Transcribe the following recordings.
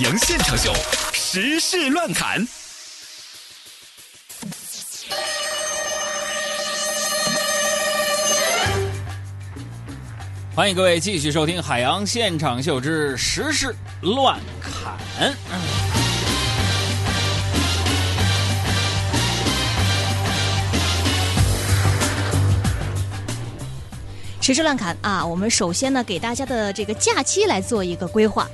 洋现场秀，时事乱侃。欢迎各位继续收听《海洋现场秀之时事乱侃》。时事乱侃啊，我们首先呢给大家的这个假期来做一个规划。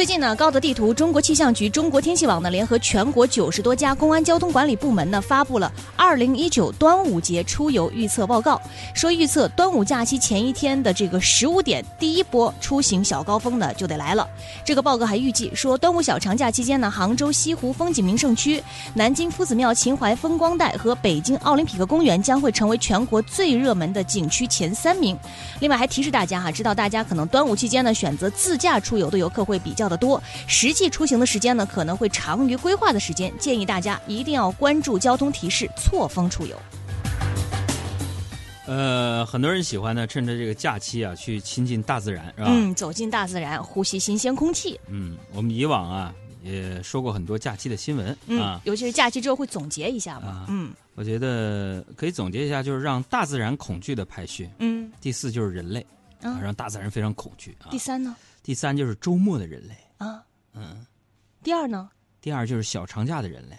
最近呢，高德地图、中国气象局、中国天气网呢，联合全国九十多家公安交通管理部门呢，发布了二零一九端午节出游预测报告，说预测端午假期前一天的这个十五点，第一波出行小高峰呢就得来了。这个报告还预计说，端午小长假期间呢，杭州西湖风景名胜区、南京夫子庙秦淮风光带和北京奥林匹克公园将会成为全国最热门的景区前三名。另外还提示大家哈，知道大家可能端午期间呢选择自驾出游的游客会比较的多，实际出行的时间呢可能会长于规划的时间，建议大家一定要关注交通提示，错峰出游。呃，很多人喜欢呢，趁着这个假期啊，去亲近大自然，是吧？嗯，走进大自然，呼吸新鲜空气。嗯，我们以往啊也说过很多假期的新闻嗯，啊。尤其是假期之后会总结一下嘛啊。嗯我觉得可以总结一下，就是让大自然恐惧的排序。嗯第四就是人类让大自然非常恐惧啊第。三呢？第三就是周末的人类，啊。嗯。第二呢？第二就是小长假的人类，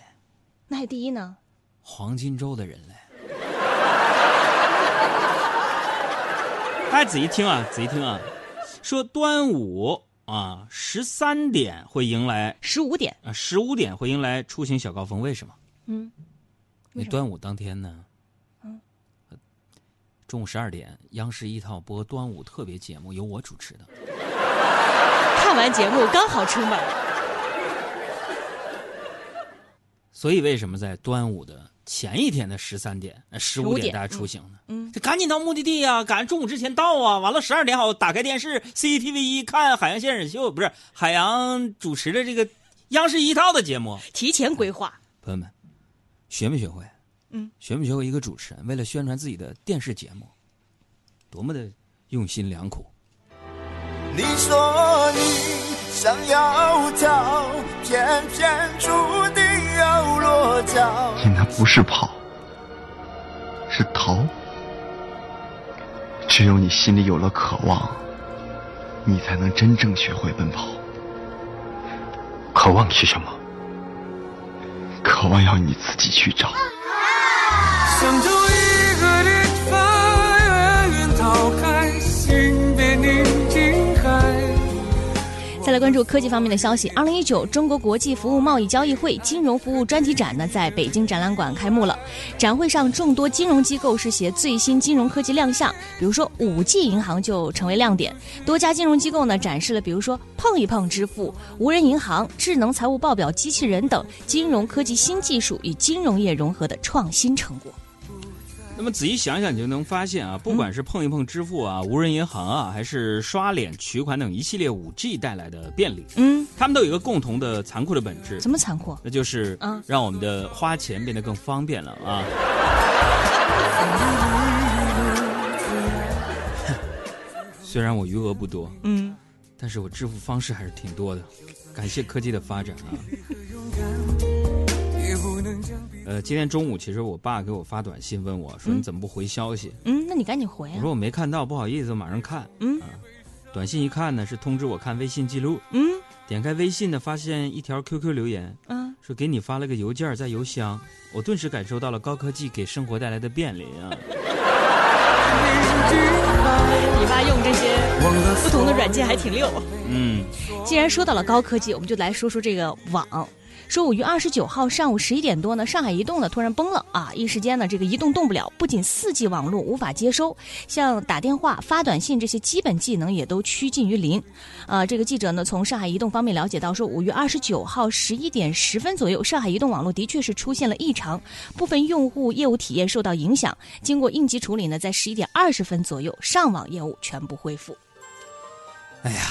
那还第一呢？黄金周的人类。大家仔细听啊，仔细听啊，说端午啊十三点会迎来十五点。啊十五点会迎来出行小高峰，为什么？嗯。那端午当天呢？中午十二点，央视一套播端午特别节目，由我主持的。看完节目刚好出门。所以为什么在端午的前一天的十三点、十五15点点大家出行呢？嗯。这赶紧到目的地呀、赶中午之前到啊！完了十二点好打开电视 CCTV 一看海洋现场秀，不是海洋主持的这个央视一套的节目。提前规划。朋友们，学没学会？嗯，学没学过一个主持人为了宣传自己的电视节目，多么的用心良苦。你说你想要逃，偏偏注定要落脚。你那不是跑，是逃。只有你心里有了渴望，你才能真正学会奔跑。渴望是什么？渴望要你自己去找。想找一个地方，远远逃开，心别宁静海。再来关注科技方面的消息。二零一九中国国际服务贸易交易会金融服务专题展呢，在北京展览馆开幕了。展会上，众多金融机构是携最新金融科技亮相，比如说五 G 银行就成为亮点。多家金融机构呢，展示了比如说碰一碰支付、无人银行、智能财务报表机器人等金融科技新技术与金融业融合的创新成果。那么仔细想想，你就能发现啊，不管是碰一碰支付啊、无人银行啊，还是刷脸取款等一系列五 G 带来的便利，嗯，他们都有一个共同的残酷的本质，什么残酷？那就是嗯。让我们的花钱变得更方便了啊。虽然我余额不多，嗯，但是我支付方式还是挺多的，感谢科技的发展啊。呃，今天中午其实我爸给我发短信问我说：“你怎么不回消息？”嗯，那你赶紧回啊我说。我没看到，不好意思，我马上看。嗯啊，短信一看呢是通知我看微信记录，嗯点开微信呢发现一条 QQ 留言，嗯，说给你发了个邮件在邮箱，我顿时感受到了高科技给生活带来的便利啊。你爸用这些不同的软件还挺溜。嗯，既然说到了高科技，我们就来说说这个网。说五月二十九号上午十一点多呢，上海移动呢突然崩了啊！一时间呢，这个移动动不了，不仅四 G 网络无法接收，像打电话、发短信这些基本技能也都趋近于零。啊，这个记者呢从上海移动方面了解到，说五月二十九号十一点十分左右，上海移动网络的确是出现了异常，部分用户业务体验受到影响。经过应急处理呢，在十一点二十分左右，上网业务全部恢复。哎呀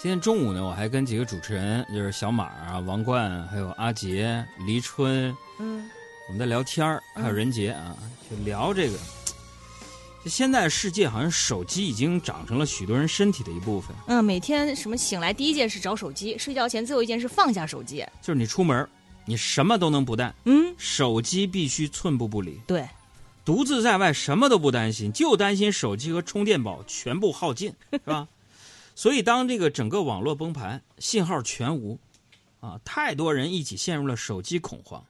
今天中午呢，我还跟几个主持人，就是小马啊、王冠，还有阿杰、黎春，嗯我们在聊天儿，还有任杰啊，就聊这个现在世界好像手机已经长成了许多人身体的一部分。嗯，每天什么醒来第一件事找手机，睡觉前最后一件事放下手机。就是你出门，你什么都能不带，嗯，手机必须寸步不离。对，独自在外，什么都不担心，就担心手机和充电宝全部耗尽，是吧？所以，当这个整个网络崩盘，信号全无，啊，太多人一起陷入了手机恐慌。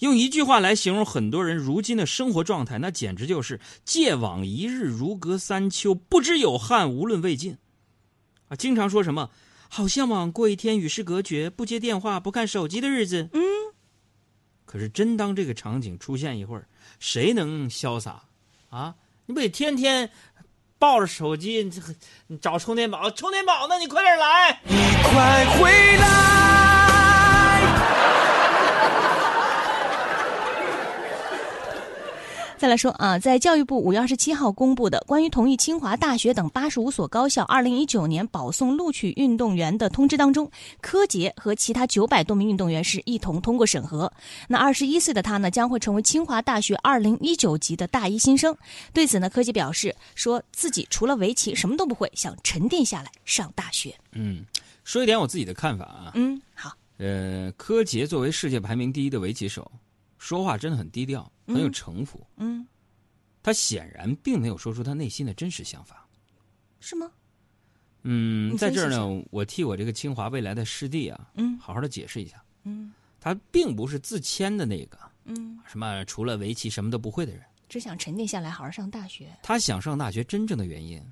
用一句话来形容很多人如今的生活状态，那简直就是“戒网一日如隔三秋，不知有汉无论魏晋”。啊，经常说什么“好向往过一天与世隔绝，不接电话，不看手机的日子”。嗯，可是真当这个场景出现一会儿，谁能潇洒？啊，你不得天天抱着手机你找充电宝？充电宝呢？你快点来！你快回来！再来说啊，在教育部五月二十七号公布的关于同意清华大学等八十五所高校二零一九年保送录取运动员的通知当中，柯洁和其他九百多名运动员是一同通过审核。那二十一岁的他呢，将会成为清华大学二零一九级的大一新生。对此呢，柯洁表示说自己除了围棋什么都不会，想沉淀下来上大学。嗯，说一点我自己的看法啊。嗯，好，呃，柯洁作为世界排名第一的围棋手，说话真的很低调，很有城府。嗯，他显然并没有说出他内心的真实想法。是吗？嗯，在这儿呢，我替我这个清华未来的师弟啊，嗯好好的解释一下，嗯他并不是自谦的那个嗯，什么除了围棋什么都不会的人。只想沉淀下来，好好上大学他想上大学真正的原因，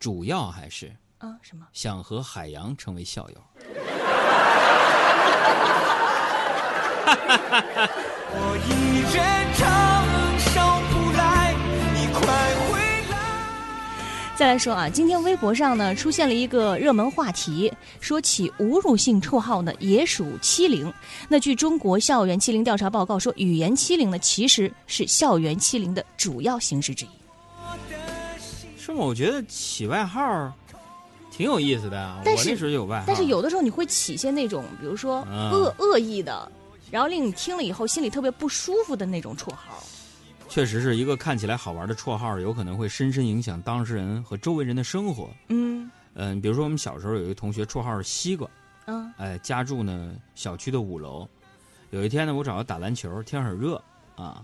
主要还是啊？什么？想和海洋成为校友。我一人承受不来，你快回来！再来说啊，今天微博上呢出现了一个热门话题，说起侮辱性绰号呢也属欺凌。那据中国校园欺凌调查报告说，语言欺凌呢其实是校园欺凌的主要形式之一。是吗？我觉得起外号挺有意思的啊。但我那时候就有外号，但是有的时候你会起一些那种，比如说嗯恶、恶意的，然后令你听了以后心里特别不舒服的那种绰号。确实是一个看起来好玩的绰号，有可能会深深影响当事人和周围人的生活。嗯嗯，比如说我们小时候有一个同学绰号是西瓜，嗯哎，家住呢小区的五楼。有一天呢，我找他打篮球，天很热啊，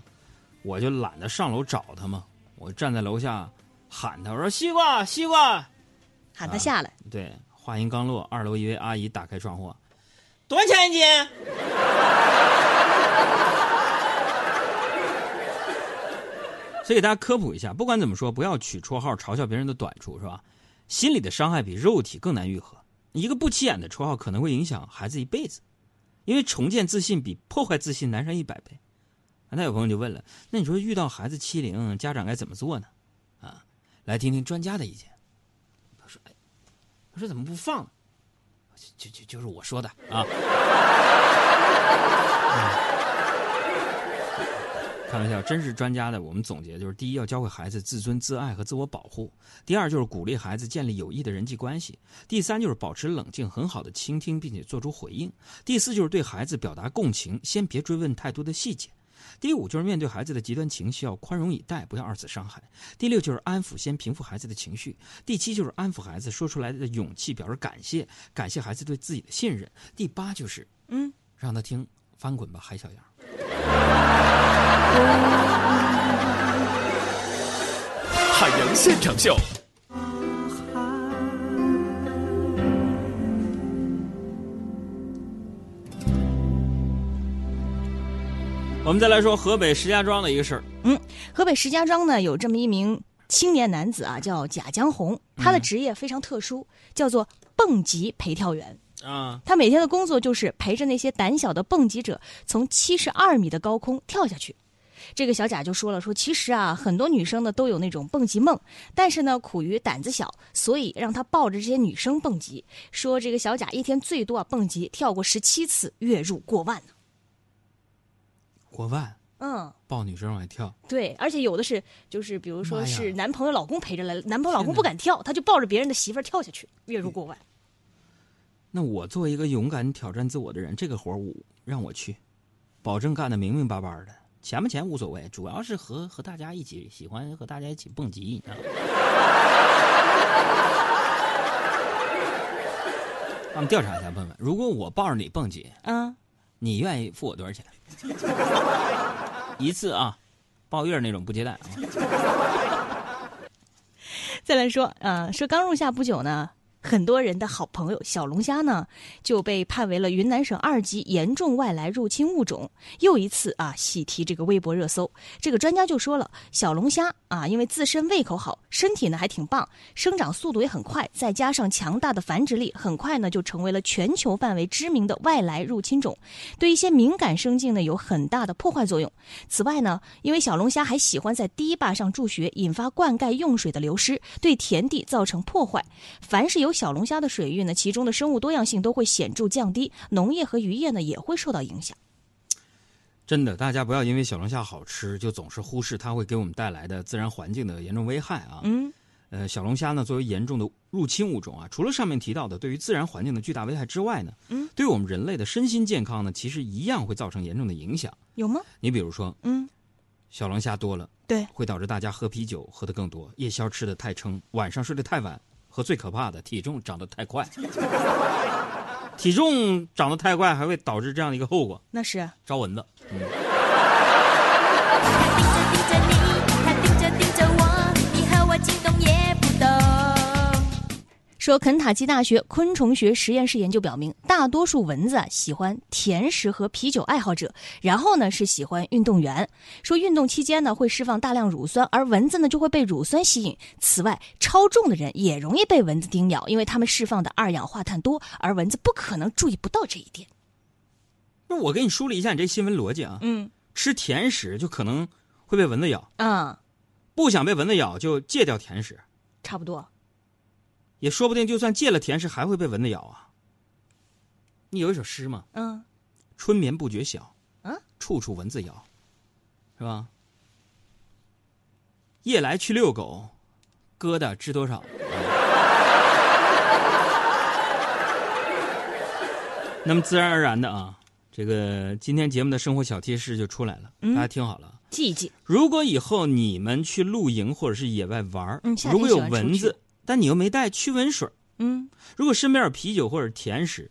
我就懒得上楼找他嘛，我站在楼下喊他，我说西瓜西瓜。喊他下来。对，话音刚落，二楼一位阿姨打开窗户，多少钱一斤？所以给大家科普一下，不管怎么说，不要取绰号嘲笑别人的短处，是吧？心理的伤害比肉体更难愈合。一个不起眼的绰号可能会影响孩子一辈子，因为重建自信比破坏自信难上一百倍。那有朋友就问了，那你说遇到孩子欺凌，家长该怎么做呢？啊，来听听专家的意见。他说：“哎，他说怎么不放？就就就是我说的啊。嗯开玩笑，真是专家的。我们总结就是：第一，要教会孩子自尊、自爱和自我保护；第二，就是鼓励孩子建立有益的人际关系；第三，就是保持冷静，很好的倾听并且做出回应；第四，就是对孩子表达共情，先别追问太多的细节；第五，就是面对孩子的极端情绪要宽容以待，不要二次伤害；第六，就是安抚，先平复孩子的情绪；第七，就是安抚孩子说出来的勇气，表示感谢，感谢孩子对自己的信任；第八，就是嗯，让他听翻滚吧，海小羊。海洋现场秀，我们再来说河北石家庄的一个事儿。嗯河北石家庄呢有这么一名青年男子啊，叫贾江红，他的职业非常特殊，叫做蹦极陪跳员。啊，他每天的工作就是陪着那些胆小的蹦极者从七十二米的高空跳下去。这个小贾就说了，说其实啊，很多女生呢都有那种蹦极梦，但是呢，苦于胆子小，所以让他抱着这些女生蹦极。说这个小贾一天最多啊蹦极跳过十七次，月入过万呢。过万嗯，抱女生往外跳，对，而且有的是就是比如说是男朋友、老公陪着来，男朋友、老公不敢跳，他就抱着别人的媳妇儿跳下去，月入过万。那我作为一个勇敢挑战自我的人，这个活儿我让我去，保证干的明明白白的，钱不钱无所谓，主要是和和大家一起喜欢和大家一起蹦极，你知道吗？咱们调查一下，问问，如果我抱着你蹦极，嗯，你愿意付我多少钱？一次啊，抱月那种不接待啊。再来说，呃，说刚入夏不久呢，很多人的好朋友小龙虾呢就被判为了云南省二级严重外来入侵物种，又一次啊喜提这个微博热搜。这个专家就说了，小龙虾啊，因为自身胃口好，身体呢还挺棒，生长速度也很快，再加上强大的繁殖力，很快呢就成为了全球范围知名的外来入侵种，对一些敏感生境呢有很大的破坏作用。此外呢，因为小龙虾还喜欢在堤坝上筑穴，引发灌溉用水的流失，对田地造成破坏。凡是有小龙虾的水域呢，其中的生物多样性都会显著降低，农业和渔业呢也会受到影响。真的，大家不要因为小龙虾好吃，就总是忽视它会给我们带来的自然环境的严重危害啊。嗯，呃，小龙虾呢，作为严重的入侵物种啊，除了上面提到的对于自然环境的巨大危害之外呢，嗯，对于我们人类的身心健康呢，其实一样会造成严重的影响。有吗？你比如说，嗯，小龙虾多了，对，会导致大家喝啤酒喝得更多，夜宵吃得太撑，晚上睡得太晚，和最可怕的体重长得太快。体重长得太快，还会导致这样的一个后果：那是招蚊子。盯说肯塔基大学昆虫学实验室研究表明，大多数蚊子啊喜欢甜食和啤酒爱好者，然后呢是喜欢运动员。说运动期间呢会释放大量乳酸，而蚊子呢就会被乳酸吸引。此外，超重的人也容易被蚊子叮咬，因为他们释放的二氧化碳多，而蚊子不可能注意不到这一点。那我给你梳理一下你这新闻逻辑啊。嗯吃甜食就可能会被蚊子咬，嗯，不想被蚊子咬就戒掉甜食，差不多。也说不定就算戒了甜食还会被蚊子咬啊。你有一首诗吗？嗯春眠不觉晓，啊，处处蚊子咬，是吧？夜来去遛狗，疙瘩知多少？那么自然而然的啊，这个今天节目的生活小贴士就出来了，嗯大家听好了啊。记一记。如果以后你们去露营或者是野外玩如果有蚊子，但你又没带驱蚊水儿，嗯，如果身边有啤酒或者甜食，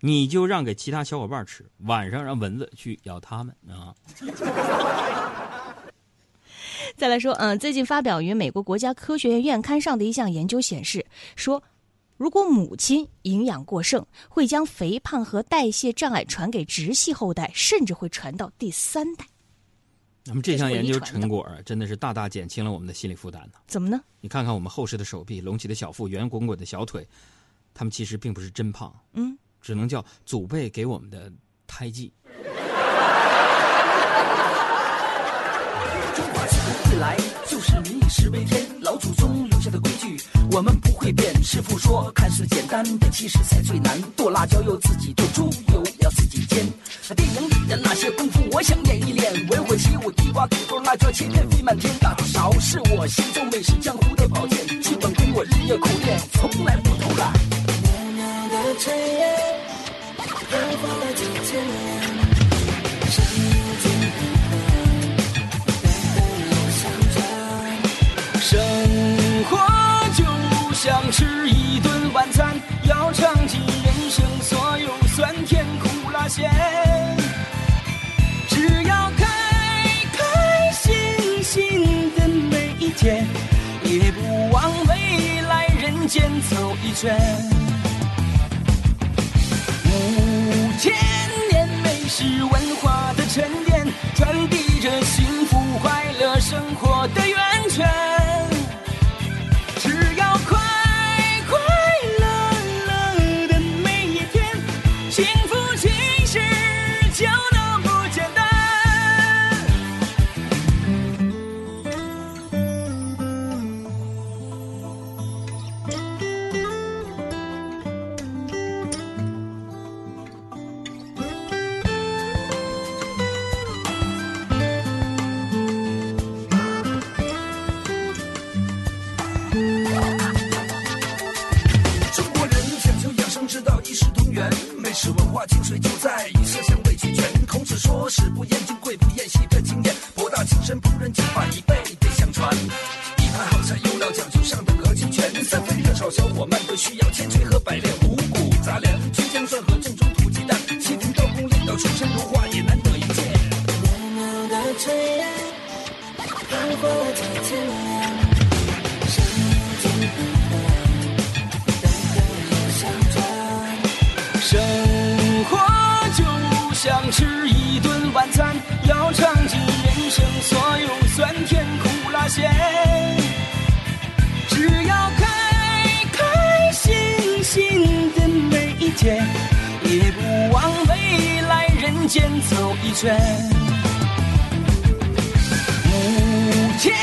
你就让给其他小伙伴吃，晚上让蚊子去咬他们啊。再来说，嗯、最近发表于美国国家科学院院刊上的一项研究显示，说，如果母亲营养过剩，会将肥胖和代谢障碍传给直系后代，甚至会传到第三代。那么这项研究成果啊，真的是大大减轻了我们的心理负担呢。怎么呢？你看看我们厚实的手臂、隆起的小腹、圆滚滚的小腿，他们其实并不是真胖，嗯，只能叫祖辈给我们的胎记。中华自古以来就是民以食为天，老祖宗留下的规矩我们不会变。师傅说，看似简单的其实才最难，剁辣椒又自己剁，猪油地瓜、土豆、辣椒切片飞满天，大多少是我心中美食江湖的宝剑。基本功我日夜苦练，从来不偷懒。的炊烟，燃化了几千年，山间生活就像吃一顿晚餐，要尝尽人生所有酸甜苦辣咸。走一圈。五千年美食文化的沉淀，传递想吃一顿晚餐，要尝尽人生所有酸甜苦辣咸。只要开开心心的每一天，也不枉未来人间走一圈。五千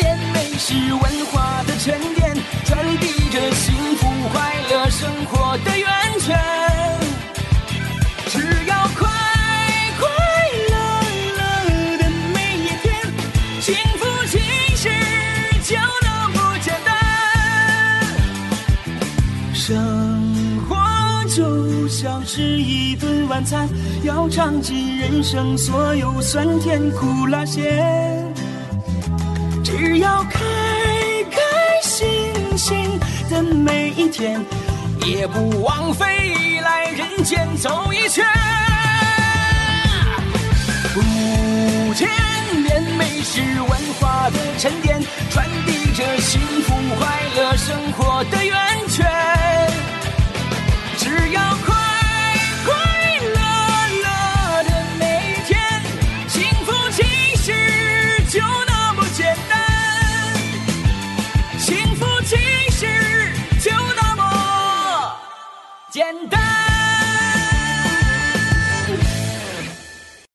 年美食文化的沉淀，传递着幸福快乐生活的源泉。晚餐，要尝尽人生所有酸甜苦辣咸。只要开开心心的每一天，也不枉费来人间走一圈。五千年美食文化的沉淀，传递着幸福快乐生活的源泉。